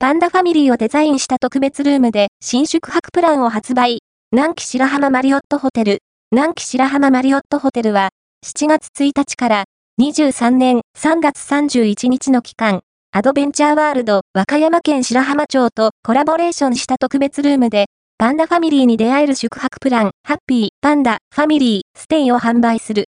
パンダファミリーをデザインした特別ルームで新宿泊プランを発売。南紀白浜マリオットホテル。南紀白浜マリオットホテルは、7月1日から23年3月31日の期間、アドベンチャーワールド和歌山県白浜町とコラボレーションした特別ルームで、パンダファミリーに出会える宿泊プラン、ハッピーパンダファミリーステイを販売する。